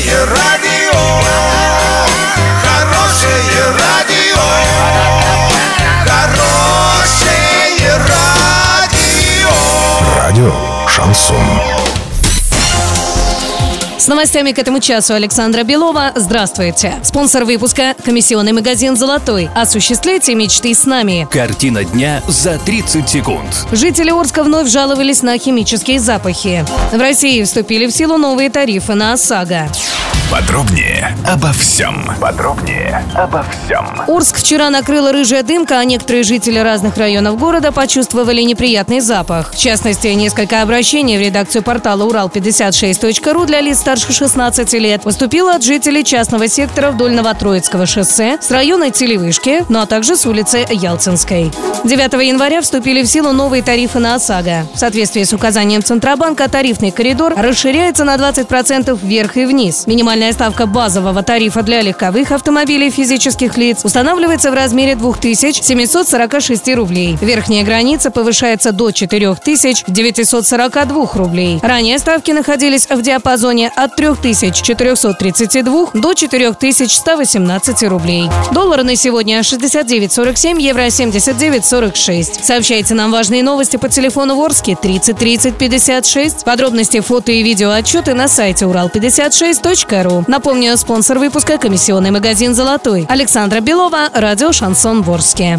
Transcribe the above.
Хорошее радио, хорошее радио, хорошее радио. Радио Шансон. С новостями к этому часу Александра Белова. Здравствуйте. Спонсор выпуска – комиссионный магазин «Золотой». Осуществляйте мечты с нами. Картина дня за 30 секунд. Жители Орска вновь жаловались на химические запахи. В России вступили в силу новые тарифы на ОСАГО. Подробнее обо всем. Подробнее обо всем. Орск вчера накрыла рыжая дымка, а некоторые жители разных районов города почувствовали неприятный запах. В частности, несколько обращений в редакцию портала Урал56.ру для лиц старше 16 лет поступило от жителей частного сектора вдоль Новотроицкого шоссе, с района Телевышки, ну а также с улицы Ялтинской. 9 января вступили в силу новые тарифы на ОСАГО. В соответствии с указанием Центробанка, тарифный коридор расширяется на 20% вверх и вниз. Минимальная ставка базового тарифа для легковых автомобилей физических лиц устанавливается в размере 2746 рублей. Верхняя граница повышается до 4942 рублей. Ранее ставки находились в диапазоне от 3432 до 4118 рублей. Доллар на сегодня 69.47, евро 79.46. Сообщайте нам важные новости по телефону Ворске 30 30 56. Подробности, фото и видео отчеты на сайте урал56.ру. Напомню, спонсор выпуска – комиссионный магазин «Золотой». Александра Белова, радио «Шансон Ворске».